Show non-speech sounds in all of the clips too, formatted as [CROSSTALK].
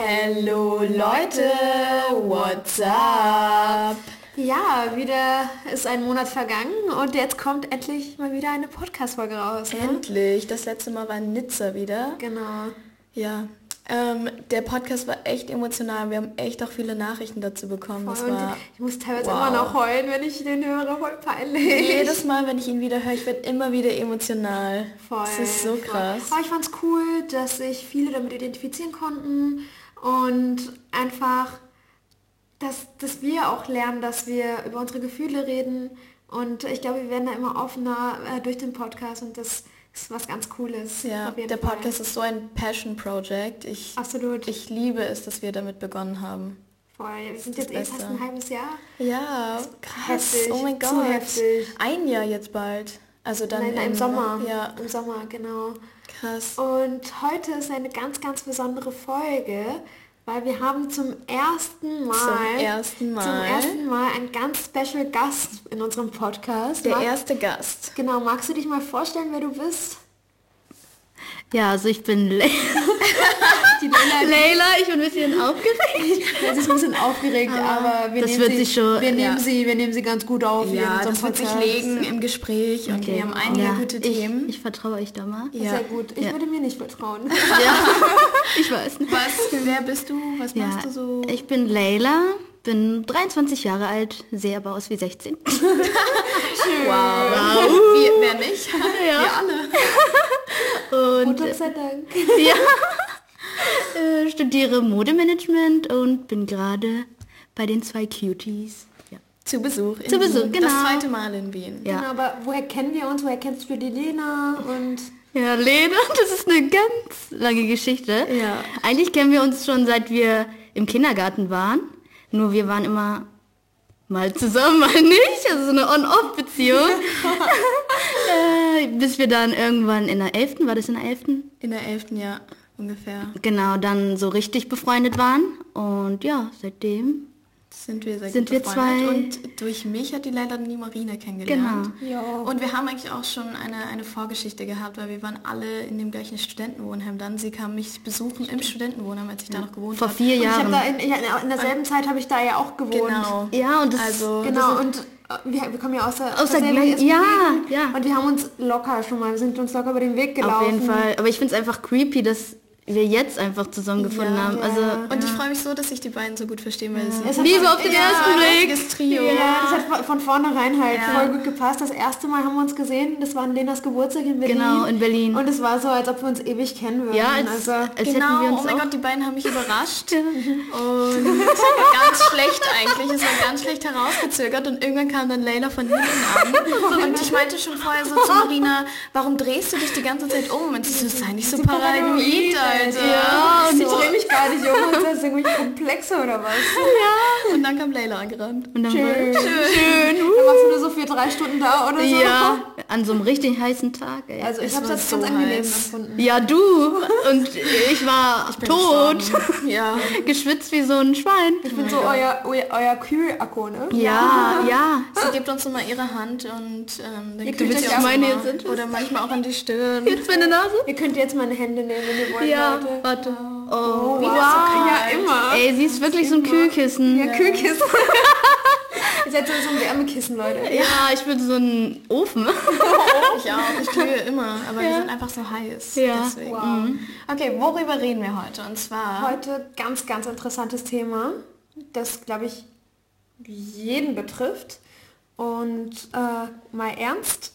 Hello Leute, what's up? Ja, wieder ist ein Monat vergangen und jetzt kommt endlich mal wieder eine Podcast-Folge raus. Ne? Endlich, das letzte Mal war in Nizza wieder. Genau. Ja, ähm, der Podcast war echt emotional. Wir haben echt auch viele Nachrichten dazu bekommen. Voll. War, ich muss teilweise wow. immer noch heulen, wenn ich den höre, voll peinlich. jedes Mal, wenn ich ihn wieder höre, ich werde immer wieder emotional. Voll, Das ist so voll. krass. Aber ich fand's cool, dass sich viele damit identifizieren konnten und einfach, dass, dass wir auch lernen, dass wir über unsere Gefühle reden und ich glaube, wir werden da immer offener äh, durch den Podcast und das ist was ganz Cooles. Ja, der Fall. Podcast ist so ein Passion Project. Ich, Absolut. ich liebe es, dass wir damit begonnen haben. Voll. Wir sind jetzt eh fast ein halbes Jahr. Ja, krass. heftig, Oh mein Gott. Ein Jahr jetzt bald. Also dann Nein, im Sommer. Ja, Im Sommer, genau. Krass. Und heute ist eine ganz, ganz besondere Folge, weil wir haben zum ersten Mal, Zum ersten Mal. zum ersten Mal einen ganz special Gast in unserem Podcast. Der Mag- erste Gast. Genau, magst du dich mal vorstellen, wer du bist? Ja, also ich bin Le [LAUGHS] Leila, Leila, ich bin ein bisschen aufgeregt. [LAUGHS] Ja, sie ist ein bisschen aufgeregt, aber wir, Das nehmen, wird sie, sich schon- wir, nehmen ja. sie, wir nehmen sie ganz gut auf. Ja, das wird sich legen im Gespräch und wir haben einige ja, gute ich, Themen. Ich vertraue euch da mal. ja. Sehr gut. Ich Ja. würde mir nicht vertrauen. [LAUGHS] Ich weiß nicht. Was, wer bist du? Was Ja, machst du so? ich bin Leila, bin 23 Jahre alt, sehe aber aus wie 16. Wow. Wie, wer nicht? Ja. Wir alle. Und Gott sei Dank. ja, [LAUGHS] äh, studiere Modemanagement und bin gerade bei den zwei Cuties. Ja. Zu Besuch. Zu Besuch, Wien. genau. Das zweite Mal in Wien. Ja. Genau, aber woher kennen wir uns? Woher kennst du die Lena? Und Ja, Lena, [LAUGHS] das ist eine ganz lange Geschichte. Ja. Eigentlich kennen wir uns schon seit wir im Kindergarten waren. Nur wir waren immer mal zusammen, [LAUGHS] mal nicht. Also so eine On-Off-Beziehung. Bis wir dann irgendwann in der 11., war das in der 11.? In der 11. Jahr ungefähr Genau, dann so richtig befreundet waren. Und ja, seitdem. sind wir sehr Sind gut wir befreundet. zwei- Und durch mich hat die leider nie Marina kennengelernt. Genau. Ja. Und wir haben eigentlich auch schon eine, eine Vorgeschichte gehabt, weil wir waren alle in dem gleichen Studentenwohnheim dann. Sie kam mich besuchen im Studentenwohnheim, als ich da noch gewohnt Vor habe. vier ich habe Jahren. da in, ja, in derselben Zeit habe ich da ja auch gewohnt. Genau. Ja, und das Also Genau, und äh, wir, wir kommen ja aus der, Aus der SPG. ja, ja. Und wir haben uns locker schon mal, wir sind uns locker über den Weg gelaufen. auf jeden Fall. Aber ich finde es einfach creepy, dass wir jetzt einfach zusammengefunden Ja, haben. ja. Also Und ich freue mich so, dass sich die beiden so gut verstehen, weil sie Es Liebe auf den ja, ersten ein Blick. richtiges Trio. Ja, das hat von- vornherein halt Ja. voll gut gepasst. Das erste Mal haben wir uns gesehen, das war an Lenas Geburtstag in Berlin. Genau, in Berlin. Und es war so, als ob wir uns ewig kennen würden. Ja, als, also, als hätten Genau, wir uns oh mein auch Gott, die beiden haben mich überrascht. [LAUGHS] Und ganz schlecht eigentlich. Es war ganz schlecht herausgezögert und irgendwann kam dann Leila von hinten an. Und ich meinte schon vorher so zu Marina, warum drehst du dich die ganze Zeit um? Und sie so, sei nicht so paranoid, Alter. ja, und ich drehe mich gar nicht um und das ist irgendwie Komplexe oder was. [LAUGHS] Und dann kam Leila angerannt. Und dann Schön. war- Schön. Dann warst du nur so für drei Stunden da oder so. Ja, an so einem richtig heißen Tag. Ey. Also ich habe das so ganz angenehm heiß. empfunden. ja, du. Und ich war tot. gestorben. Ja. [LAUGHS] Geschwitzt wie so ein Schwein. Ich bin so euer, euer, euer Kühlakku, ne? Ja, ja. Sie gibt uns immer ihre Hand und ähm, dann sie euch uns auch meine jetzt Oder manchmal auch an die Stirn. Jetzt meine Nase? Ihr könnt jetzt meine Hände nehmen, wenn ihr wollt, Ja, Warte. Oh, Oh, wow. Ja, immer. Ey, sie ist wirklich so ein Kühlkissen. Ja, Kühlkissen. [LAUGHS] Ihr seid so ein Wärmekissen, Leute. Ja, ich bin so ein Ofen. [LAUGHS] Ich auch, ich glühe [LAUGHS] immer, aber wir sind einfach so heiß. Ja. Deswegen. Wow. Okay, worüber reden wir heute? Und zwar Heute ganz, ganz interessantes Thema, das, glaube ich, jeden betrifft. Und äh, mal ernst.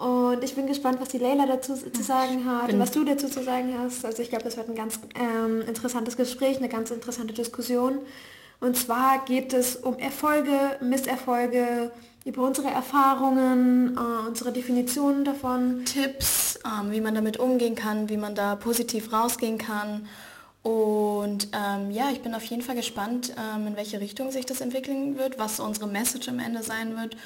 Und ich bin gespannt, was die Leila dazu zu sagen hat, und was du dazu zu sagen hast. Also ich glaube, das wird ein ganz ähm, interessantes Gespräch, eine ganz interessante Diskussion. Und zwar geht es um Erfolge, Misserfolge, über unsere Erfahrungen, äh, unsere Definitionen davon. Tipps, ähm, wie man damit umgehen kann, wie man da positiv rausgehen kann. Und ähm, ja, ich bin auf jeden Fall gespannt, ähm, in welche Richtung sich das entwickeln wird, was unsere Message am Ende sein wird.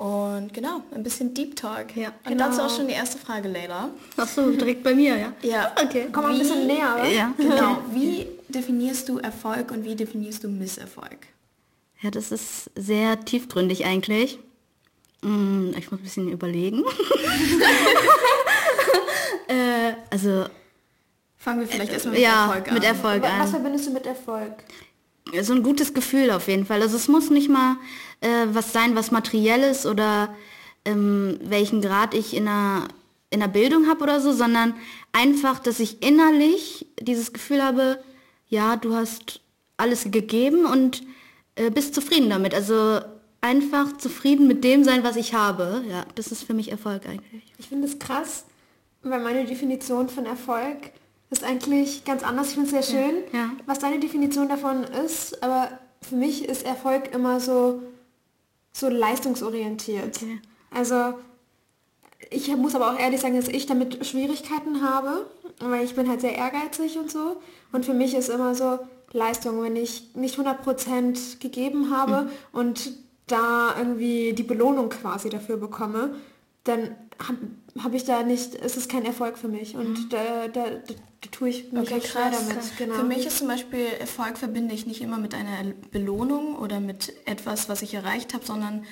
Und genau, ein bisschen Deep Talk. Ja, Und genau. dazu auch schon die erste Frage, Leila. Ach so, direkt bei mir, ja? Ja. Okay. Komm mal ein bisschen näher, oder? Ja. Genau. Wie definierst du Erfolg und wie definierst du Misserfolg? Ja, das ist sehr tiefgründig eigentlich. Mm, Ich muss ein bisschen überlegen. [LAUGHS] äh, also Fangen wir vielleicht erstmal mit ja, Erfolg an. mit Erfolg Was an. verbindest du mit Erfolg? So ein gutes Gefühl auf jeden Fall. Also es muss nicht mal äh, was sein, was materielles oder ähm, welchen Grad ich in der, in der Bildung habe oder so, sondern einfach, dass ich innerlich dieses Gefühl habe, ja, du hast alles gegeben und äh, bist zufrieden damit. Also einfach zufrieden mit dem sein, was ich habe. Ja, das ist für mich Erfolg eigentlich. Ich finde es krass, weil meine Definition von Erfolg ist eigentlich ganz anders. Ich finde es sehr schön, Ja. was deine Definition davon ist, aber für mich ist Erfolg immer so, so leistungsorientiert. Okay. Also ich muss aber auch ehrlich sagen, dass ich damit Schwierigkeiten habe, weil ich bin halt sehr ehrgeizig und so. Und für mich ist immer so Leistung, wenn ich nicht 100% gegeben habe und da irgendwie die Belohnung quasi dafür bekomme, dann habe hab ich da nicht, es ist kein Erfolg für mich und da, da, da, da tue ich mich Okay, krass. damit. Genau. Für mich ist zum Beispiel Erfolg verbinde ich nicht immer mit einer Belohnung oder mit etwas, was ich erreicht habe, sondern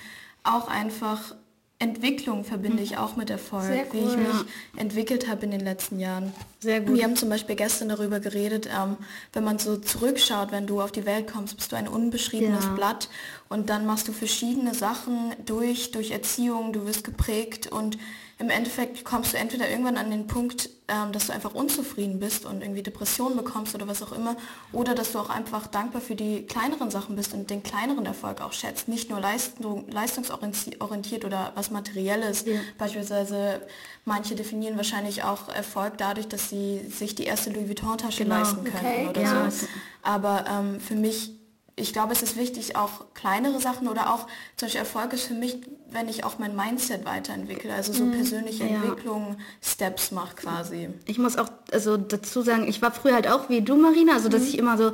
auch einfach Entwicklung verbinde ich auch mit Erfolg, Sehr wie ich cool. mich entwickelt habe in den letzten Jahren. Sehr gut. Wir haben zum Beispiel gestern darüber geredet, ähm, wenn man so zurückschaut, wenn du auf die Welt kommst, bist du ein unbeschriebenes Ja. Blatt und dann machst du verschiedene Sachen durch, durch Erziehung, du wirst geprägt und im Endeffekt kommst du entweder irgendwann an den Punkt, ähm, dass du einfach unzufrieden bist und irgendwie Depressionen bekommst oder was auch immer, oder dass du auch einfach dankbar für die kleineren Sachen bist und den kleineren Erfolg auch schätzt, nicht nur Leistung, leistungsorientiert oder was Materielles. Beispielsweise manche definieren wahrscheinlich auch Erfolg dadurch, dass sie sich die erste Louis Vuitton-Tasche Genau. leisten können Okay, oder ja. so. Aber ähm, für mich, ich glaube, es ist wichtig, auch kleinere Sachen oder auch zum Beispiel Erfolg ist für mich, wenn ich auch mein Mindset weiterentwickle, also so persönliche Ja. Entwicklung, Steps mache quasi. Ich muss auch also dazu sagen, ich war früher halt auch wie du, Marina, also dass ich immer so,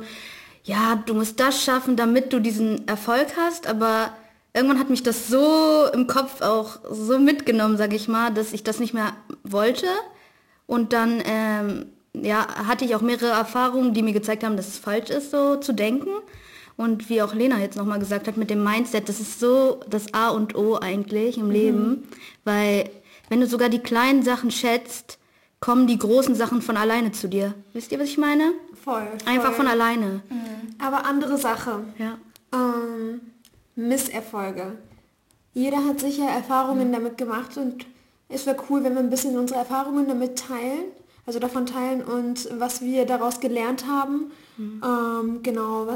ja, du musst das schaffen, damit du diesen Erfolg hast, aber irgendwann hat mich das so im Kopf auch so mitgenommen, sag ich mal, dass ich das nicht mehr wollte. Und dann ähm, ja, hatte ich auch mehrere Erfahrungen, die mir gezeigt haben, dass es falsch ist, so zu denken. Und wie auch Lena jetzt nochmal gesagt hat, mit dem Mindset, das ist so das A und O eigentlich im Leben. Weil wenn du sogar die kleinen Sachen schätzt, kommen die großen Sachen von alleine zu dir. Wisst ihr, was ich meine? voll, voll. Einfach von alleine. Aber andere Sache. Ja. Ähm, Misserfolge. Jeder hat sicher Erfahrungen damit gemacht und es wäre cool, wenn wir ein bisschen unsere Erfahrungen damit teilen, also davon teilen und was wir daraus gelernt haben. Ähm, genau.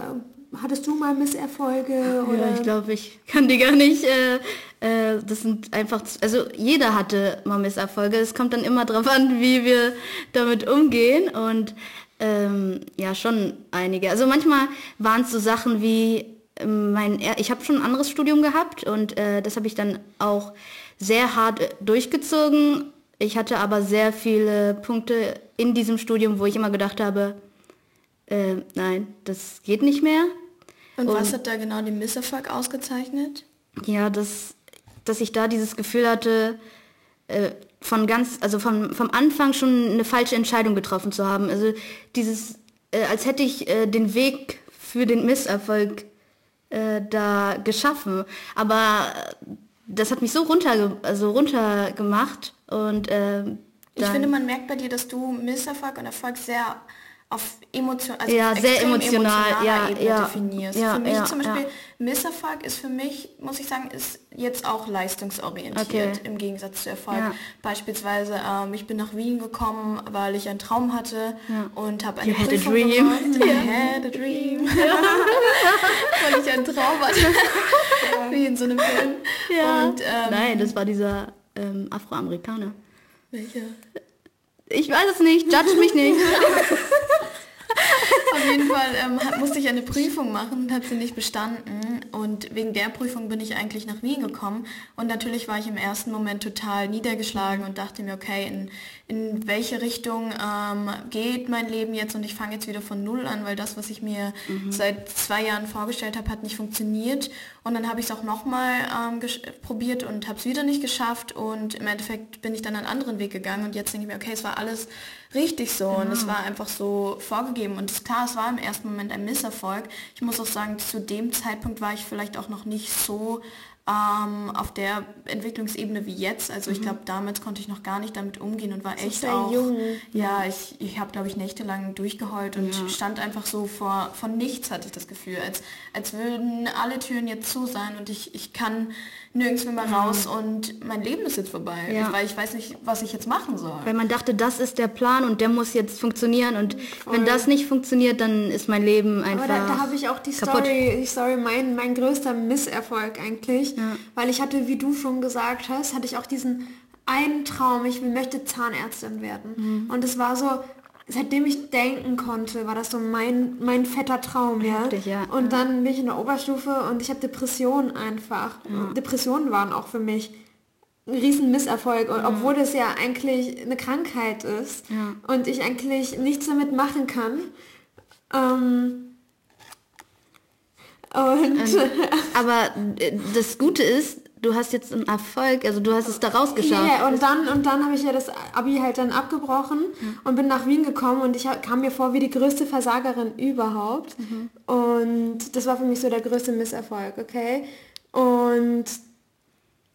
Hattest du mal Misserfolge? Oder? Ja, ich glaube, ich kann die gar nicht. Äh, äh, das sind einfach, also jeder hatte mal Misserfolge. Es kommt dann immer drauf an, wie wir damit umgehen und ähm, ja, schon einige. Also manchmal waren es so Sachen wie ähm, mein, ich habe schon ein anderes Studium gehabt und äh, das habe ich dann auch sehr hart äh, durchgezogen. Ich hatte aber sehr viele Punkte in diesem Studium, wo ich immer gedacht habe, äh, nein, das geht nicht mehr. Und, was hat da genau den Misserfolg ausgezeichnet? Ja, dass, dass ich da dieses Gefühl hatte, äh, von ganz, also vom, vom Anfang schon eine falsche Entscheidung getroffen zu haben. Also dieses, äh, als hätte ich äh, den Weg für den Misserfolg äh, da geschaffen. Aber das hat mich so runter, also runtergemacht und äh, Ich finde, man merkt bei dir, dass du Misserfolg und Erfolg sehr auf Emotion, also Ja, sehr emotional, ja, Ebene ja, definierst. ja, für mich ja, zum Beispiel, ja. Misserfolg ist für mich, muss ich sagen, ist jetzt auch leistungsorientiert Okay. im Gegensatz zu Erfolg. Ja. Beispielsweise, ähm, ich bin nach Wien gekommen, weil ich einen Traum hatte und habe eine You had a Prüfung dream. gemacht. [LAUGHS] I had a dream. weil ich einen Traum hatte. [LAUGHS] Wie in so einem Film. ja. Und, ähm, Nein, das war dieser ähm, Afroamerikaner. welcher? Ich weiß es nicht, judge mich nicht. [LAUGHS] Auf jeden Fall ähm, hab- musste ich eine Prüfung machen und habe sie nicht bestanden. Und wegen der Prüfung bin ich eigentlich nach Wien gekommen. Und natürlich war ich im ersten Moment total niedergeschlagen und dachte mir, okay, in, in welche Richtung ähm, geht mein Leben jetzt? Und ich fange jetzt wieder von Null an, weil das, was ich mir seit zwei Jahren vorgestellt habe, hat nicht funktioniert. Und dann habe ich es auch nochmal ähm, probiert und habe es wieder nicht geschafft. Und im Endeffekt bin ich dann einen anderen Weg gegangen. Und jetzt denke ich mir, okay, es war alles richtig so. Und es war einfach so vorgegeben. Und es, klar, es war im ersten Moment ein Misserfolg. Ich muss auch sagen, zu dem Zeitpunkt war ich vielleicht auch noch nicht so ähm, auf der Entwicklungsebene wie jetzt. Also ich glaube, damals konnte ich noch gar nicht damit umgehen und war ist echt auch... jung. Ja, ich, ich habe, glaube ich, nächtelang durchgeheult und stand einfach so vor, von nichts, hatte ich das Gefühl. Als, als würden alle Türen jetzt zu sein und ich, ich kann nirgends mehr raus und mein Leben ist jetzt vorbei. Ja. Ich, weil ich weiß nicht, was ich jetzt machen soll. Weil man dachte, das ist der Plan und der muss jetzt funktionieren und wenn das nicht funktioniert, dann ist mein Leben einfach Aber da, da habe ich auch die kaputt. Story, die Story mein, mein größter Misserfolg eigentlich. Weil ich hatte, wie du schon gesagt hast, hatte ich auch diesen einen Traum, ich möchte Zahnärztin werden. Mhm. Und es war so, seitdem ich denken konnte, war das so mein, mein fetter Traum, ja. Heftig, ja. Und dann bin ich in der Oberstufe und ich habe Depressionen einfach. Depressionen waren auch für mich ein riesen Misserfolg, und obwohl das ja eigentlich eine Krankheit ist Ja. und ich eigentlich nichts damit machen kann. Ähm, und Aber äh, das Gute ist, du hast jetzt einen Erfolg, also du hast es da rausgeschafft. ja, und dann und dann habe ich ja das Abi halt dann abgebrochen und bin nach Wien gekommen und ich kam mir vor wie die größte Versagerin überhaupt. Und das war für mich so der größte Misserfolg, okay? Und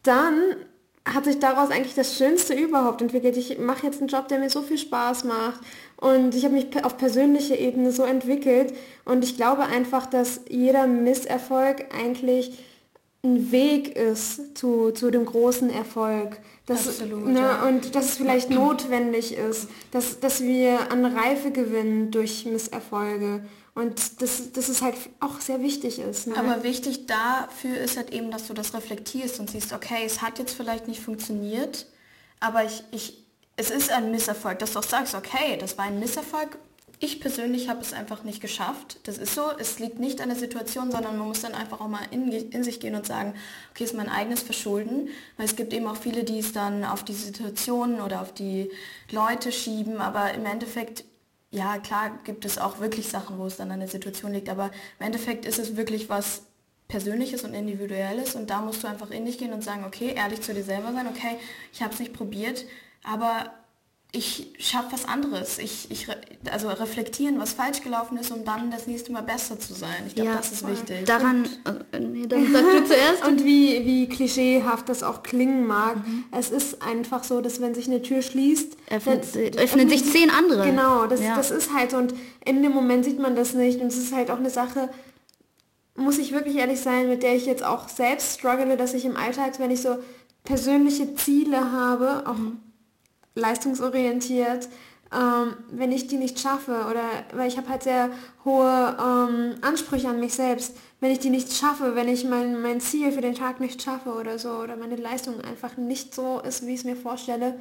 dann hat sich daraus eigentlich das Schönste überhaupt entwickelt. Ich mache jetzt einen Job, der mir so viel Spaß macht. Und ich habe mich auf persönlicher Ebene so entwickelt. Und ich glaube einfach, dass jeder Misserfolg eigentlich ein Weg ist zu, zu dem großen Erfolg. Das, Absolut, ne, ja. Und dass es vielleicht [CLEARS THROAT] notwendig ist, dass, dass wir an Reife gewinnen durch Misserfolge. Und dass, dass es halt auch sehr wichtig ist. Ne? Aber wichtig dafür ist halt eben, dass du das reflektierst und siehst, okay, es hat jetzt vielleicht nicht funktioniert, aber ich, ich, es ist ein Misserfolg, dass du auch sagst, okay, das war ein Misserfolg. Ich persönlich habe es einfach nicht geschafft. Das ist so. Es liegt nicht an der Situation, sondern man muss dann einfach auch mal in, in sich gehen und sagen, okay, ist mein eigenes Verschulden. Weil es gibt eben auch viele, die es dann auf die Situationen oder auf die Leute schieben, aber im Endeffekt ja, klar gibt es auch wirklich Sachen, wo es dann an der Situation liegt, aber im Endeffekt ist es wirklich was Persönliches und Individuelles und da musst du einfach in dich gehen und sagen, okay, ehrlich zu dir selber sein, okay, ich habe es nicht probiert, aber ich schaffe was anderes. Ich, ich, also reflektieren, was falsch gelaufen ist, um dann das nächste Mal besser zu sein. Ich glaube, Ja, das ist wichtig. Daran, äh, nee, dann sag du [LAUGHS] zuerst. Und wie, wie klischeehaft das auch klingen mag, es ist einfach so, dass wenn sich eine Tür schließt, Öffnet, dann- öffnen sich zehn andere. Genau, das, Ja. das ist halt so. Und in dem Moment sieht man das nicht. Und es ist halt auch eine Sache, muss ich wirklich ehrlich sein, mit der ich jetzt auch selbst struggle, dass ich im Alltag, wenn ich so persönliche Ziele habe, auch leistungsorientiert, ähm, wenn ich die nicht schaffe oder weil ich habe halt sehr hohe ähm, Ansprüche an mich selbst, wenn ich die nicht schaffe, wenn ich mein, mein Ziel für den Tag nicht schaffe oder so oder meine Leistung einfach nicht so ist, wie ich es mir vorstelle,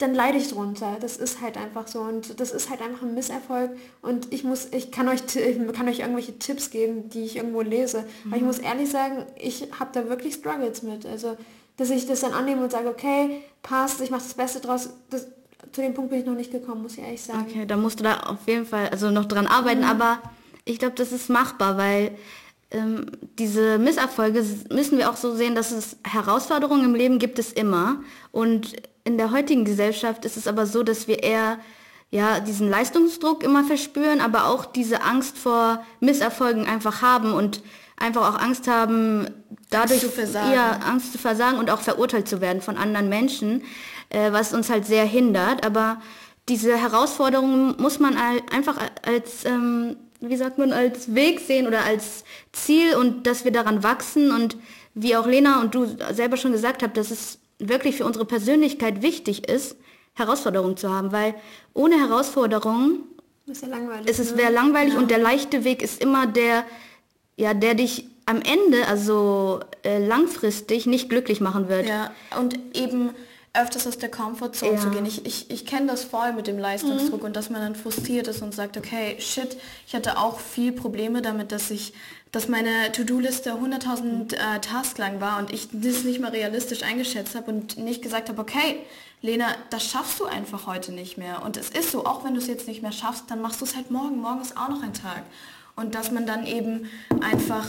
dann leide ich drunter. Das ist halt einfach so und das ist halt einfach ein Misserfolg und ich muss, ich kann euch, ich kann euch irgendwelche Tipps geben, die ich irgendwo lese. Aber ich muss ehrlich sagen, ich habe da wirklich Struggles mit. Also, dass ich das dann annehme und sage, okay, passt, ich mache das Beste draus. Das, zu dem Punkt bin ich noch nicht gekommen, muss ich ehrlich sagen. Okay, da musst du da auf jeden Fall also noch dran arbeiten, aber ich glaube, das ist machbar, weil ähm, diese Misserfolge müssen wir auch so sehen, dass es Herausforderungen im Leben gibt es immer. Und in der heutigen Gesellschaft ist es aber so, dass wir eher ja, diesen Leistungsdruck immer verspüren, aber auch diese Angst vor Misserfolgen einfach haben und einfach auch Angst haben, dadurch zu versagen. Ja, Angst zu versagen und auch verurteilt zu werden von anderen Menschen, äh, was uns halt sehr hindert. Aber diese Herausforderungen muss man einfach als, ähm, wie sagt man, als Weg sehen oder als Ziel und dass wir daran wachsen und wie auch Lena und du selber schon gesagt habt, dass es wirklich für unsere Persönlichkeit wichtig ist, Herausforderungen zu haben, weil ohne Herausforderungen ist ja langweilig. es ist ne? wäre langweilig und der leichte Weg ist immer der, ja, der dich am Ende, also äh, langfristig, nicht glücklich machen wird. Ja, und eben öfters aus der Comfortzone Ja. zu gehen. Ich, ich, ich kenne das voll mit dem Leistungsdruck und dass man dann frustriert ist und sagt, okay, shit, ich hatte auch viel Probleme damit, dass ich, dass meine To-Do-Liste 100.000 äh, Tasks lang war und ich das nicht mal realistisch eingeschätzt habe und nicht gesagt habe, okay, Lena, das schaffst du einfach heute nicht mehr. Und es ist so, auch wenn du es jetzt nicht mehr schaffst, dann machst du es halt morgen. Morgen ist auch noch ein Tag. Und dass man dann eben einfach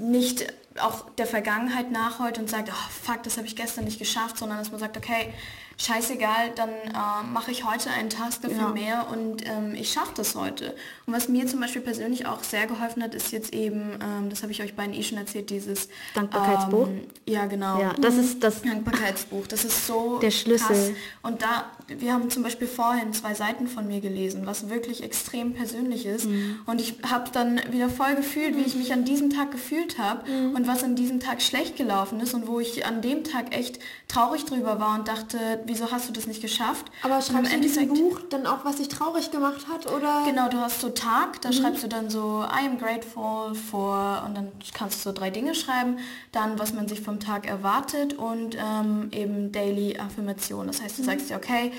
nicht auch der Vergangenheit nachholt und sagt, oh fuck, das habe ich gestern nicht geschafft, sondern dass man sagt, okay, scheißegal, dann äh, mache ich heute einen Task dafür Ja. mehr und ähm, ich schaffe das heute. Und was mir zum Beispiel persönlich auch sehr geholfen hat, ist jetzt eben, ähm, das habe ich euch beiden eh schon erzählt, dieses Dankbarkeitsbuch? Ähm, ja, genau. Ja, das ist das. Dankbarkeitsbuch. Das ist so [LAUGHS] Der Schlüssel. krass. Und da, wir haben zum Beispiel vorhin zwei Seiten von mir gelesen, was wirklich extrem persönlich ist. Mhm. Und ich habe dann wieder voll gefühlt, wie ich mich an diesem Tag gefühlt habe Mhm. und was an diesem Tag schlecht gelaufen ist und wo ich an dem Tag echt traurig drüber war und dachte, wieso hast du das nicht geschafft? Aber schreibst du in diesem Buch dann auch, was dich traurig gemacht hat? Oder? Genau, du hast so Tag, da schreibst du dann so I am grateful for und dann kannst du so drei Dinge schreiben, dann was man sich vom Tag erwartet und ähm, eben Daily Affirmation. Das heißt, du sagst dir, okay,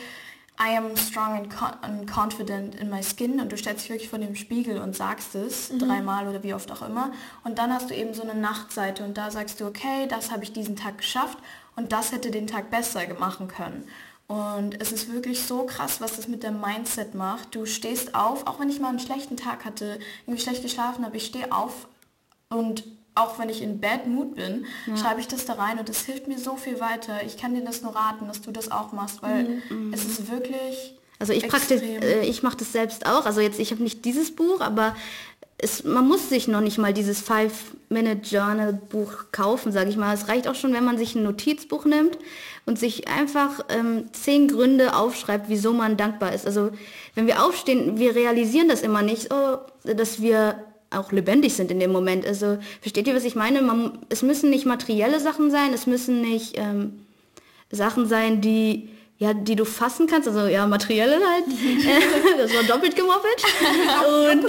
I am strong and, con and confident in my skin und du stellst dich wirklich vor dem Spiegel und sagst es dreimal oder wie oft auch immer und dann hast du eben so eine Nachtseite und da sagst du, okay, das habe ich diesen Tag geschafft und das hätte den Tag besser machen können. Und es ist wirklich so krass, was das mit dem Mindset macht. Du stehst auf, auch wenn ich mal einen schlechten Tag hatte, irgendwie schlecht geschlafen habe, ich stehe auf und auch wenn ich in Bad Mood bin, schreibe ich das da rein und das hilft mir so viel weiter. Ich kann dir das nur raten, dass du das auch machst, weil es ist wirklich Also ich praktisch, äh, ich mache das selbst auch. Also jetzt, ich habe nicht dieses Buch, aber es, man muss sich noch nicht mal dieses Five-Minute-Journal-Buch kaufen, sage ich mal. Es reicht auch schon, wenn man sich ein Notizbuch nimmt und sich einfach ähm, zehn Gründe aufschreibt, wieso man dankbar ist. Also wenn wir aufstehen, wir realisieren das immer nicht, oh, dass wir auch lebendig sind in dem Moment. Also versteht ihr, was ich meine? Man, es müssen nicht materielle Sachen sein, es müssen nicht ähm, Sachen sein, die ja, die du fassen kannst, also ja, materielle halt. [LAUGHS] das war doppelt gemoppelt. Und,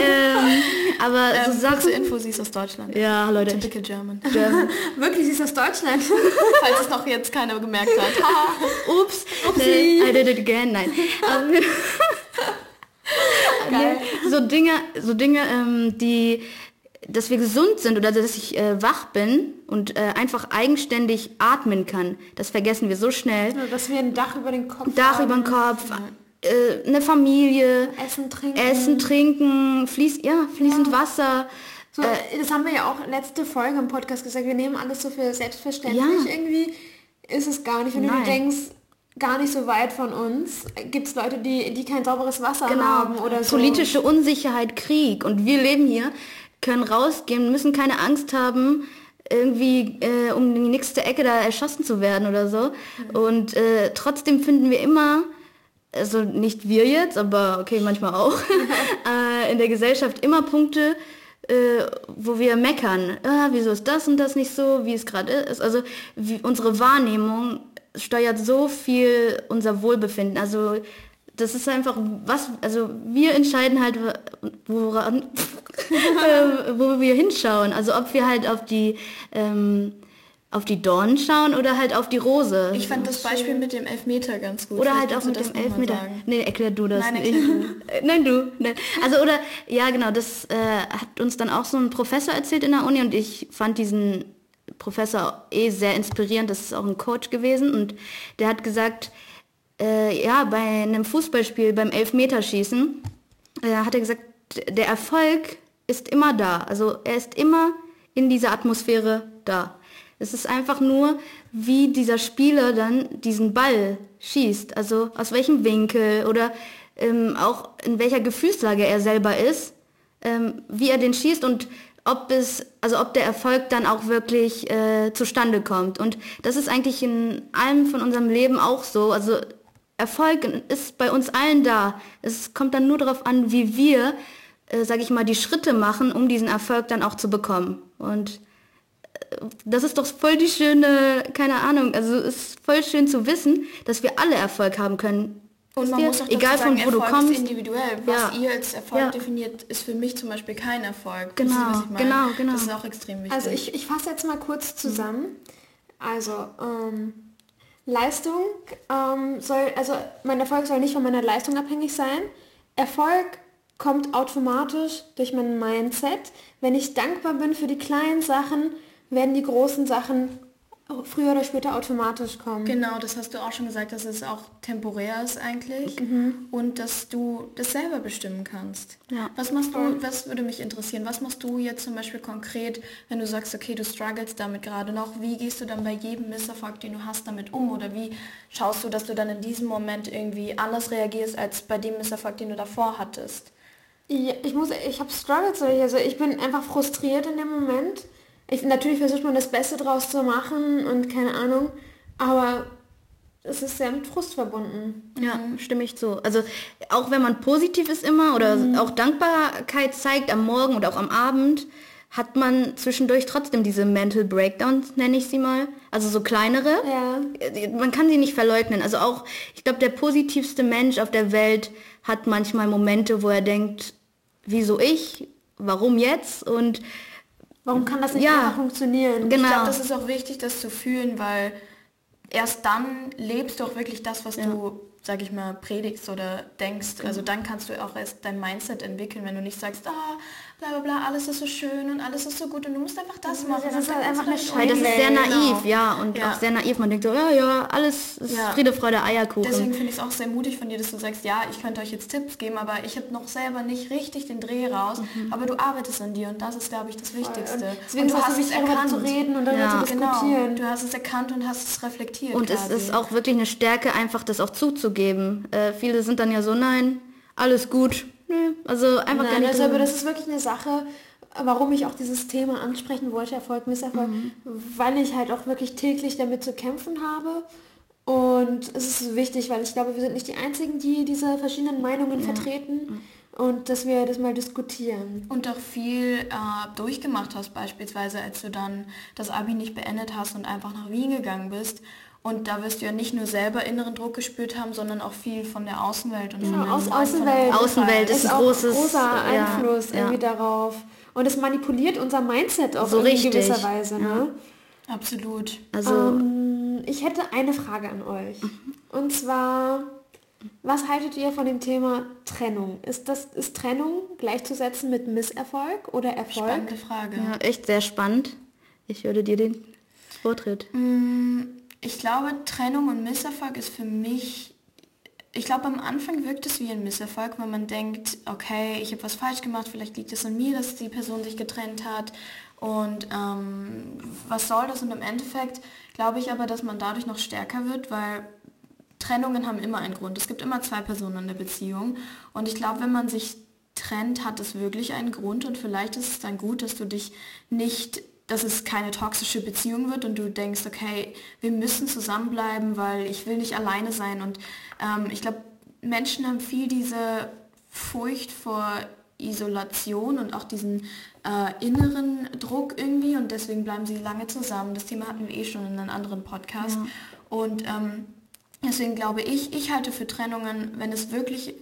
ähm, aber ähm, so Sachen. Info, sie ist aus Deutschland. Ja, Leute. Typical German. [LAUGHS] German. [LAUGHS] Wirklich, sie ist aus Deutschland. Falls es noch jetzt keiner gemerkt hat. Ups, nee, I did it again. Nein. So Dinge, so Dinge, ähm, die, dass wir gesund sind oder dass ich äh, wach bin und äh, einfach eigenständig atmen kann, das vergessen wir so schnell. Dass wir ein Dach über den Kopf Dach haben. über den Kopf, äh, eine Familie, Essen, trinken. Essen, trinken, fließ, ja, fließend Wasser. So, das haben wir ja auch letzte Folge im Podcast gesagt. Wir nehmen alles so für selbstverständlich. Ja. Irgendwie ist es gar nicht. Wenn du Nein. dir denkst, gar nicht so weit von uns, gibt es Leute, die, die kein sauberes Wasser haben oder so. Genau. Politische Unsicherheit, Krieg. Und wir leben hier, können rausgehen, müssen keine Angst haben, irgendwie äh, um die nächste Ecke da erschossen zu werden oder so. Und äh, trotzdem finden wir immer, also nicht wir jetzt, aber okay, manchmal auch, [LAUGHS] äh, in der Gesellschaft immer Punkte, äh, wo wir meckern. Ah, wieso ist das und das nicht so, wie es gerade ist. Also wie, unsere Wahrnehmung steuert so viel unser Wohlbefinden. Also das ist einfach was, also wir entscheiden halt, woran, wo wir hinschauen. Also ob wir halt auf die ähm, auf die Dornen schauen oder halt auf die Rose. Ich fand das Beispiel mit dem Elfmeter ganz gut. Oder halt auch mit dem Elfmeter. Nee, erklär du das. Nein. Äh, [LAUGHS] Nein, du. Nein. Also oder, ja genau, das äh, hat uns dann auch so ein Professor erzählt in der Uni und ich fand diesen Professor eh sehr inspirierend. Das ist auch ein Coach gewesen und der hat gesagt, äh, ja, bei einem Fußballspiel, beim Elfmeterschießen, äh, hat er gesagt, der Erfolg ist immer da. Also er ist immer in dieser Atmosphäre da. Es ist einfach nur, wie dieser Spieler dann diesen Ball schießt. Also aus welchem Winkel oder ähm, auch in welcher Gefühlslage er selber ist, ähm, wie er den schießt und ob es, also ob der Erfolg dann auch wirklich äh, zustande kommt. Und das ist eigentlich in allem von unserem Leben auch so. Also Erfolg ist bei uns allen da. Es kommt dann nur darauf an, wie wir, äh, sage ich mal, die Schritte machen, um diesen Erfolg dann auch zu bekommen. Und äh, das ist doch voll die schöne, keine Ahnung, also es ist voll schön zu wissen, dass wir alle Erfolg haben können. Und man muss auch egal sagen, von wo du Erfolg kommst. ist individuell. Was Ja. ihr als Erfolg Ja. definiert, ist für mich zum Beispiel kein Erfolg. Genau, Wisst ihr, was ich meine? genau, genau. Das ist auch extrem wichtig. Also ich, ich fasse jetzt mal kurz zusammen. Also ähm, Leistung ähm, soll, also mein Erfolg soll nicht von meiner Leistung abhängig sein. Erfolg kommt automatisch durch mein Mindset. Wenn ich dankbar bin für die kleinen Sachen, werden die großen Sachen früher oder später automatisch kommen. Genau, das hast du auch schon gesagt, dass es auch temporär ist eigentlich und dass du das selber bestimmen kannst. Ja. Was machst du, was würde mich interessieren, was machst du jetzt zum Beispiel konkret, wenn du sagst, okay, du struggles damit gerade noch, wie gehst du dann bei jedem Misserfolg, den du hast, damit um oder wie schaust du, dass du dann in diesem Moment irgendwie anders reagierst als bei dem Misserfolg, den du davor hattest? Ja, ich muss, ich habe Struggles, also ich bin einfach frustriert in dem Moment. Ich, natürlich versucht man das Beste draus zu machen und keine Ahnung, aber es ist sehr mit Frust verbunden. Ja, stimme ich zu. Also auch wenn man positiv ist immer oder auch Dankbarkeit zeigt am Morgen oder auch am Abend, hat man zwischendurch trotzdem diese Mental Breakdowns, nenne ich sie mal. Also so kleinere. Ja. Man kann sie nicht verleugnen. Also auch, ich glaube, der positivste Mensch auf der Welt hat manchmal Momente, wo er denkt, wieso ich? Warum jetzt? Und Warum kann das nicht Ja. funktionieren? genau. Ich glaube, das ist auch wichtig, das zu fühlen, weil erst dann lebst du auch wirklich das, was du, sag ich mal, predigst oder denkst. Also dann kannst du auch erst dein Mindset entwickeln, wenn du nicht sagst, ah, bla bla bla, alles ist so schön und alles ist so gut und du musst einfach das machen. das ist halt kannst einfach eine Weil das ist sehr naiv, Genau. ja. Und Ja. auch sehr naiv. Man denkt so, ja, ja, alles ist Ja. Friede, Freude, Eierkuchen. Deswegen finde ich es auch sehr mutig von dir, dass du sagst, ja, ich könnte euch jetzt Tipps geben, aber ich habe noch selber nicht richtig den Dreh raus. Aber du arbeitest an dir und das ist, glaube ich, das Wichtigste. Und deswegen und du ist es hast so es erkannt. zu reden und darüber Ja. zu Genau, diskutieren. du hast es erkannt und hast es reflektiert. Und es quasi. ist auch wirklich eine Stärke, einfach das auch zuzugeben. Äh, viele sind dann ja so, nein, alles gut. Nö, also einfach gar Nein, nicht also, aber das ist wirklich eine Sache, warum ich auch dieses Thema ansprechen wollte, Erfolg, Misserfolg, Mhm. weil ich halt auch wirklich täglich damit zu kämpfen habe. Und es ist wichtig, weil ich glaube, wir sind nicht die Einzigen, die diese verschiedenen Meinungen vertreten und dass wir das mal diskutieren. Und auch viel äh, durchgemacht hast, beispielsweise als du dann das Abi nicht beendet hast und einfach nach Wien gegangen bist. Und da wirst du ja nicht nur selber inneren Druck gespürt haben, sondern auch viel von der Außenwelt und von Ja, aus- Freunden, von Außenwelt. dem Außenwelt Umkreis. ist ein großes, großer ja, Einfluss ja. irgendwie darauf. Und es manipuliert unser Mindset auch So in richtig, gewisser Weise. Ne? Absolut. Also, Ähm, ich hätte eine Frage an euch. Und zwar, was haltet ihr von dem Thema Trennung? Ist, das, ist Trennung gleichzusetzen mit Misserfolg oder Erfolg? Spannende Frage. ja, echt sehr spannend. Ich würde dir den Vortritt. Ich glaube, Trennung und Misserfolg ist für mich, ich glaube, am Anfang wirkt es wie ein Misserfolg, wenn man denkt, okay, ich habe was falsch gemacht, vielleicht liegt es an mir, dass die Person sich getrennt hat und ähm, was soll das? Und im Endeffekt glaube ich aber, dass man dadurch noch stärker wird, weil Trennungen haben immer einen Grund. Es gibt immer zwei Personen in der Beziehung. Und ich glaube, wenn man sich trennt, hat es wirklich einen Grund. Und vielleicht ist es dann gut, dass du dich nicht, dass es keine toxische Beziehung wird und du denkst, okay, wir müssen zusammenbleiben, weil ich will nicht alleine sein. Und ähm, ich glaube, Menschen haben viel diese Furcht vor Isolation und auch diesen äh, inneren Druck irgendwie. Und deswegen bleiben sie lange zusammen. Das Thema hatten wir eh schon in einem anderen Podcast. Und ähm, Deswegen glaube ich, ich halte für Trennungen, wenn es wirklich,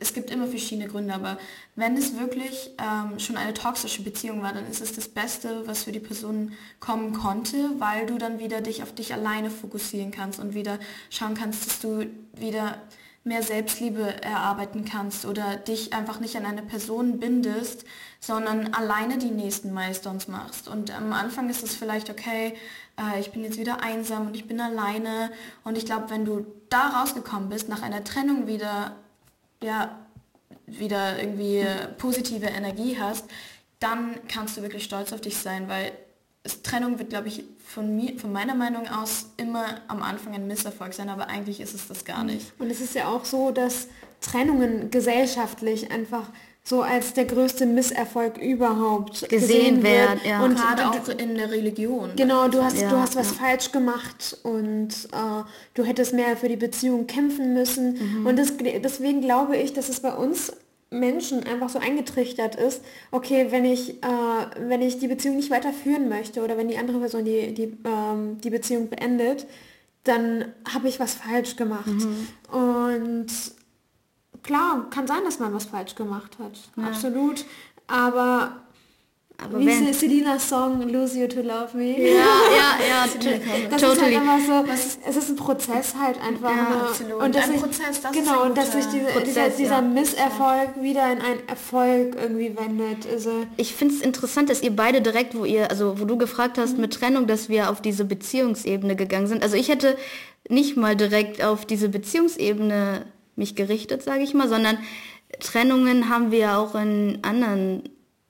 es gibt immer verschiedene Gründe, aber wenn es wirklich ähm, schon eine toxische Beziehung war, dann ist es das Beste, was für die Person kommen konnte, weil du dann wieder dich auf dich alleine fokussieren kannst und wieder schauen kannst, dass du wieder mehr Selbstliebe erarbeiten kannst oder dich einfach nicht an eine Person bindest, sondern alleine die nächsten Milestones machst. Und am Anfang ist es vielleicht, okay, äh, ich bin jetzt wieder einsam und ich bin alleine. Und ich glaube, wenn du da rausgekommen bist, nach einer Trennung wieder, ja, wieder irgendwie positive Energie hast, dann kannst du wirklich stolz auf dich sein, weil Trennung wird, glaube ich, von mir, von meiner Meinung aus immer am Anfang ein Misserfolg sein, aber eigentlich ist es das gar nicht. Und es ist ja auch so, dass Trennungen gesellschaftlich einfach so als der größte Misserfolg überhaupt Gesehen wird. werden, ja. Und Gerade auch in der Religion. Genau, du hast, Ja, du hast was ja. falsch gemacht und äh, du hättest mehr für die Beziehung kämpfen müssen. Mhm. Und das, deswegen glaube ich, dass es bei uns Menschen einfach so eingetrichtert ist, okay, wenn ich, äh, wenn ich die Beziehung nicht weiterführen möchte oder wenn die andere Person die, die, ähm, die Beziehung beendet, dann habe ich was falsch gemacht. Mhm. Und klar, kann sein, dass man was falsch gemacht hat. Absolut. Aber Aber Wie wenn, ist Selinas Song Lose You to Love Me? ja, ja, ja, [LAUGHS] Das to- ist totally. halt immer so, es ist ein Prozess halt einfach. Ja, absolut. Und dass Ein sich- Prozess, das ist genau, und dass sich diese, Prozess, dieser, dieser ja. Misserfolg wieder in einen Erfolg irgendwie wendet. Also, Ich finde es interessant, dass ihr beide direkt, wo ihr, also wo du gefragt hast mit Trennung, dass wir auf diese Beziehungsebene gegangen sind. Also ich hätte nicht mal direkt auf diese Beziehungsebene mich gerichtet, sage ich mal, sondern Trennungen haben wir ja auch in anderen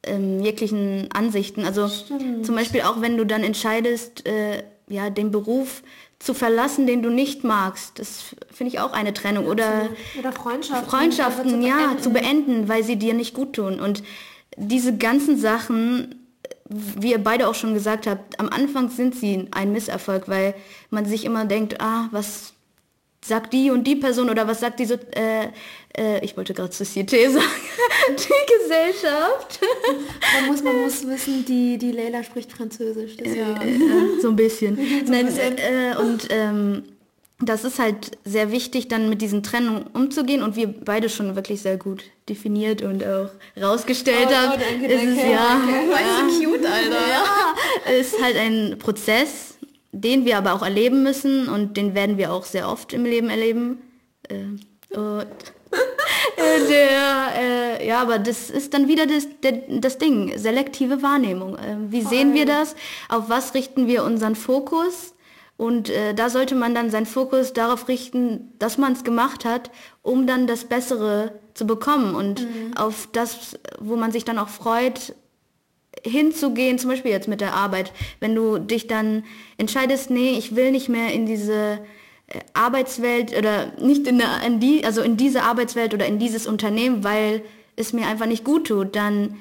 ähm, jeglichen Ansichten. Also zum Beispiel auch wenn du dann entscheidest, äh, ja, den Beruf zu verlassen, den du nicht magst. Das finde ich auch eine Trennung. Oder oder Freundschaften. Freundschaften, einfach ja, beenden. zu beenden, weil sie dir nicht gut tun. Und diese ganzen Sachen, wie ihr beide auch schon gesagt habt, am Anfang sind sie ein Misserfolg, weil man sich immer denkt, ah, was sagt die und die Person oder was sagt diese, äh, äh, ich wollte gerade Société [LAUGHS] sagen, die Gesellschaft. Man muss, man muss wissen, die, die Leila spricht Französisch. deswegen- Äh, so ein bisschen. [LAUGHS] Nein, äh, und ähm, das ist halt sehr wichtig, dann mit diesen Trennungen umzugehen und wir beide schon wirklich sehr gut definiert und auch rausgestellt Oh, haben. oh, danke, ist es danke, ja, [LAUGHS] Weißt du, cute, Alter. ist halt ein Prozess, den wir aber auch erleben müssen und den werden wir auch sehr oft im Leben erleben. Äh, und [LAUGHS] äh, der, äh, ja, aber das ist dann wieder das, der, das Ding, selektive Wahrnehmung. Äh, wie sehen wir das? Auf was richten wir unseren Fokus? Und äh, da sollte man dann seinen Fokus darauf richten, dass man es gemacht hat, um dann das Bessere zu bekommen und auf das, wo man sich dann auch freut, hinzugehen, zum Beispiel jetzt mit der Arbeit, wenn du dich dann entscheidest, nee, ich will nicht mehr in diese äh, Arbeitswelt oder nicht in, der, in die, also in diese Arbeitswelt oder in dieses Unternehmen, weil es mir einfach nicht gut tut, dann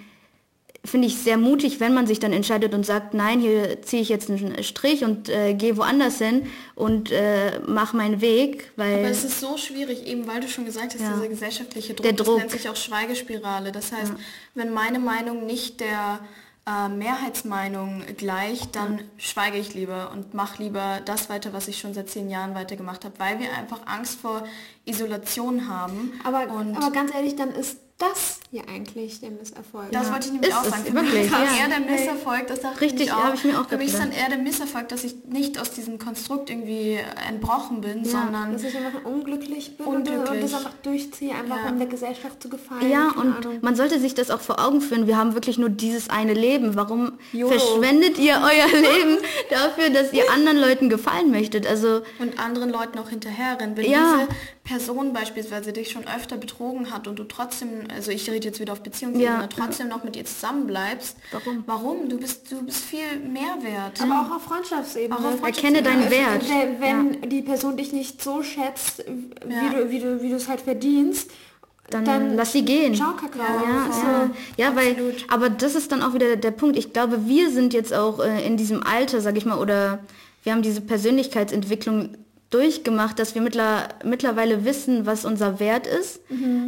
finde ich sehr mutig, wenn man sich dann entscheidet und sagt, nein, hier ziehe ich jetzt einen Strich und äh, gehe woanders hin und äh, mache meinen Weg, weil Aber es ist so schwierig, eben weil du schon gesagt hast, Ja. dieser gesellschaftliche Druck, Der das Druck. nennt sich auch Schweigespirale. Das heißt, wenn meine Meinung nicht der äh, Mehrheitsmeinung gleicht, dann schweige ich lieber und mache lieber das weiter, was ich schon seit zehn Jahren weitergemacht habe, weil wir einfach Angst vor Isolation haben. Aber, aber ganz ehrlich, dann ist das ja eigentlich der Misserfolg. Das wollte ich nämlich Ist auch sagen. Für wirklich, mich ist ja. eher der Misserfolg, das dachte Richtig, ich auch. ich mir auch Für mich ist dann eher der Misserfolg, dass ich nicht aus diesem Konstrukt irgendwie entbrochen bin, sondern dass ich einfach unglücklich bin Unglücklich. und das einfach durchziehe, einfach Ja. um der Gesellschaft zu gefallen. Ja, und Ahnung. man sollte sich das auch vor Augen führen. Wir haben wirklich nur dieses eine Leben. Warum YOLO. verschwendet ihr euer [LAUGHS] Leben dafür, dass ihr anderen Leuten gefallen möchtet? Also und anderen Leuten auch hinterherrennen. Wenn Ja. diese Person beispielsweise dich schon öfter betrogen hat und du trotzdem, also ich rede jetzt wieder auf Beziehungsebene, Ja. trotzdem noch mit ihr zusammenbleibst. Warum? Warum? Du bist, du bist viel mehr wert. aber auch auf Freundschaftsebene. Auch auf erkenne deinen Wert. Wenn, wenn die Person dich nicht so schätzt, wie Ja. du wie du wie du es halt verdienst, dann, lass sie gehen. Ciao, Kakao. Ja, Also, ja, ja weil, aber das ist dann auch wieder der Punkt. Ich glaube, wir sind jetzt auch äh, in diesem Alter, sag ich mal, oder wir haben diese Persönlichkeitsentwicklung durchgemacht, dass wir mittler, mittlerweile wissen, was unser Wert ist.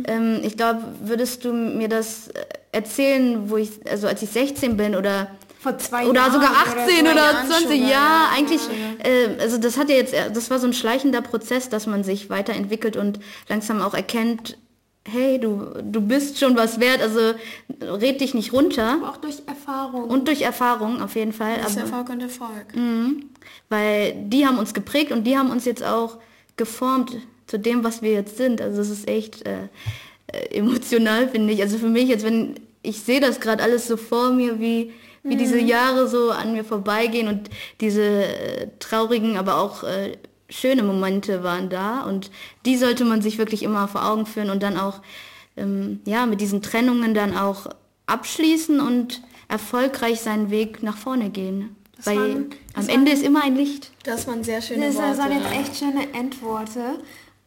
Ähm, ich glaube, würdest du mir das äh, erzählen, wo ich, also als ich 16 bin oder vor zwei oder Jahren sogar 18 vor oder, Jahren 20, schon, ja, ja, eigentlich, äh, also das hat ja jetzt, das war so ein schleichender Prozess, dass man sich weiterentwickelt und langsam auch erkennt, hey, du, du bist schon was wert, also red dich nicht runter aber auch durch Erfahrung. und durch Erfahrung auf jeden Fall, Das ist aber, Erfolg und Erfolg. Mhm. weil die haben uns geprägt und die haben uns jetzt auch geformt zu dem, was wir jetzt sind, also es ist echt äh, äh, emotional, finde ich, also für mich jetzt, wenn ich sehe das gerade alles so vor mir, wie wie diese Jahre so an mir vorbeigehen und diese äh, traurigen, aber auch äh, schöne Momente waren da und die sollte man sich wirklich immer vor Augen führen und dann auch ähm, ja mit diesen Trennungen dann auch abschließen und erfolgreich seinen Weg nach vorne gehen. Weil waren- am Ende ist immer ein Licht. Das waren sehr schöne Das Worte. waren jetzt echt schöne Endworte.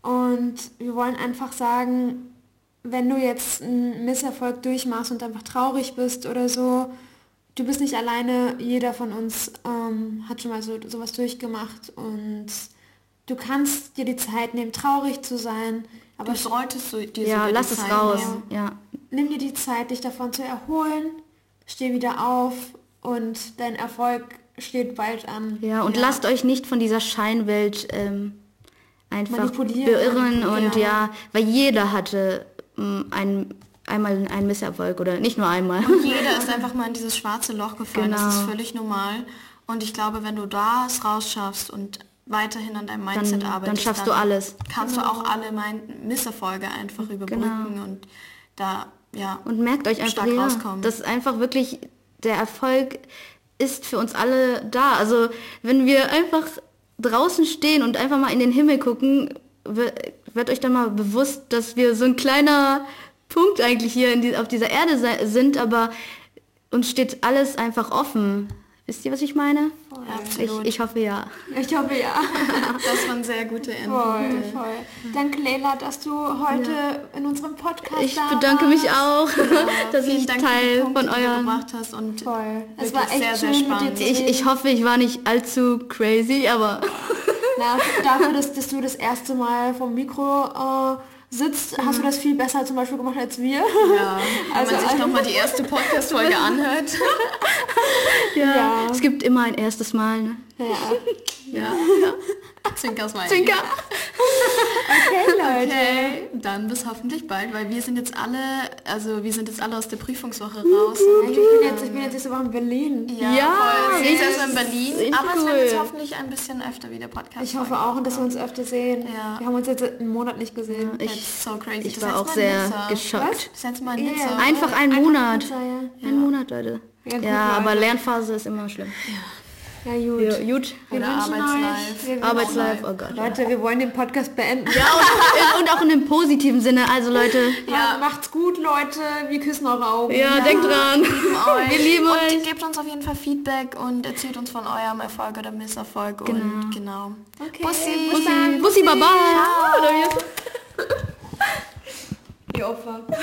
Und wir wollen einfach sagen, wenn du jetzt einen Misserfolg durchmachst und einfach traurig bist oder so, du bist nicht alleine. Jeder von uns ähm, hat schon mal so sowas durchgemacht und du kannst dir die Zeit nehmen, traurig zu sein. Aber Du solltest so dir Ja, lass es Zeit raus. nehmen. Ja. nimm dir die Zeit, dich davon zu erholen, steh wieder auf und dein Erfolg steht bald an. Ja, und Ja. lasst euch nicht von dieser Scheinwelt ähm, einfach beirren und Ja. ja, weil jeder hatte ähm, ein, einmal ein Misserfolg oder nicht nur einmal. [LAUGHS] Jeder ist einfach mal in dieses schwarze Loch gefallen. Das ist Genau. völlig normal. Und ich glaube, wenn du das rausschaffst und weiterhin an deinem Mindset Dann- arbeitest, dann schaffst du alles. Kannst du auch alle mein Misserfolge einfach überbrücken und da, ja. Und merkt euch einfach, Stark ja, rauskommen. dass einfach wirklich der Erfolg ist für uns alle da. Also wenn wir einfach draußen stehen und einfach mal in den Himmel gucken, wi- wird euch dann mal bewusst, dass wir so ein kleiner Punkt eigentlich hier die, auf dieser Erde sind, aber uns steht alles einfach offen. Wisst ihr, was ich meine? Ich, Absolut. ich hoffe ja. Ich hoffe ja. [LAUGHS] das waren sehr gute Voll, Endpunkte. voll. Danke Leila, dass du heute in unserem Podcast Ich da bedanke warst. mich auch, [LAUGHS] dass Vielen ich Dank Teil Punkte, von euren... gebracht hast und Voll. Es war echt sehr, sehr schön spannend. mit dir zu Ich, ich hoffe, ich war nicht allzu crazy, aber [LAUGHS] Na, dafür, dass, dass du das erste Mal vom Mikro äh, sitzt, hast du das viel besser zum Beispiel gemacht als wir. Ja, wenn [LAUGHS] Also man sich einfach- nochmal die erste Podcast-Folge [LAUGHS] anhört. ja, Ja. es gibt immer ein erstes Mal. Ne? Ja. Ja. Zwinker Smiley. Zwinker! Okay, [LAUGHS] Leute. Okay, dann bis hoffentlich bald, weil wir sind jetzt alle, also wir sind jetzt alle aus der Prüfungswoche raus. Ich bin jetzt, ich bin jetzt nächste Woche in Berlin. ja, Ja, voll. Sie ist erst in Berlin, aber es wird cool. jetzt hoffentlich ein bisschen öfter wieder Podcast. Ich hoffe auch, und dass wir uns öfter sehen. Ja. Wir haben uns jetzt einen Monat nicht gesehen. Ich, That's so crazy. ich Das war auch sehr Nizza. geschockt. Yeah. Einfach ein Einfach Monat. Ja. Ein Monat, Leute. Ja, Ja, aber. Lernphase ist immer schlimm. Ja, gut. Ja, gut. Wir Oder wünschen Arbeitslife. Arbeitslife, oh Gott. Leute, wir wollen den Podcast beenden. Ja, und, und auch in dem positiven Sinne. Also Leute, Ja. Macht's gut, Leute. Wir küssen eure Augen. ja, denkt dran. euch. Wir lieben [LAUGHS] und gebt uns auf jeden Fall Feedback und erzählt uns von eurem Erfolg oder Misserfolg. Und genau. Okay. Bussi. Bussi, Bussi, Baba. Oder wie? Ihr Opfer. [LAUGHS] Ja.